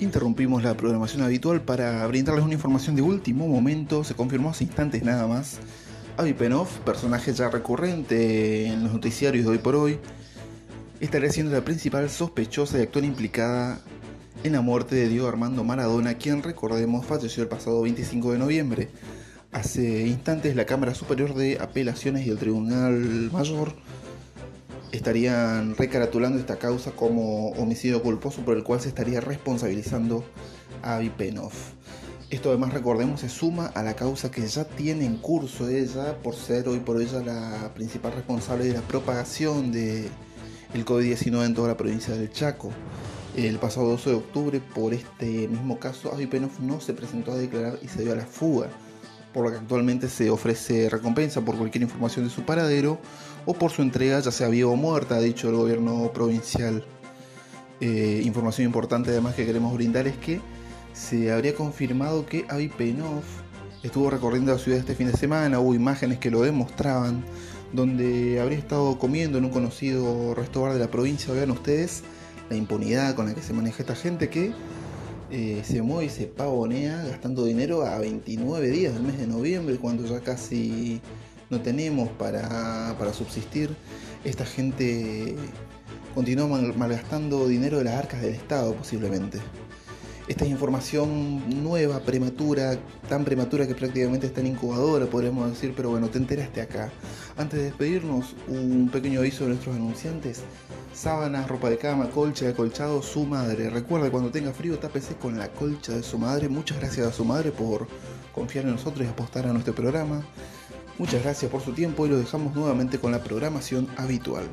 Interrumpimos la programación habitual para brindarles una información de último momento. Se confirmó hace instantes nada más. Avi Penov, personaje ya recurrente en los noticiarios de hoy por hoy, estaría siendo la principal sospechosa y actual implicada en la muerte de Diego Armando Maradona, quien recordemos falleció el pasado 25 de noviembre. Hace instantes la Cámara Superior de Apelaciones y el Tribunal Mayor estarían recaratulando esta causa como homicidio culposo por el cual se estaría responsabilizando a Avi Penov. Esto además recordemos se suma a la causa que ya tiene en curso ella por ser hoy por ella la principal responsable de la propagación del el COVID-19 en toda la provincia del Chaco. El pasado 12 de octubre por este mismo caso Avi Penov no se presentó a declarar y se dio a la fuga por lo que actualmente se ofrece recompensa por cualquier información de su paradero o por su entrega, ya sea viva o muerta, ha dicho el gobierno provincial. Eh, información importante además que queremos brindar es que se habría confirmado que Avi Penov estuvo recorriendo la ciudad este fin de semana, hubo imágenes que lo demostraban, donde habría estado comiendo en un conocido restaurante de la provincia, vean ustedes la impunidad con la que se maneja esta gente que eh, se mueve y se pavonea gastando dinero a 29 días del mes de noviembre, cuando ya casi no tenemos para, para subsistir. Esta gente continúa malgastando dinero de las arcas del Estado posiblemente. Esta es información nueva, prematura, tan prematura que prácticamente está en incubadora, podríamos decir, pero bueno, te enteraste acá. Antes de despedirnos, un pequeño aviso de nuestros anunciantes. Sábanas, ropa de cama, colcha, de acolchado, su madre. Recuerda, cuando tenga frío, tápese con la colcha de su madre. Muchas gracias a su madre por confiar en nosotros y apostar a nuestro programa. Muchas gracias por su tiempo y lo dejamos nuevamente con la programación habitual.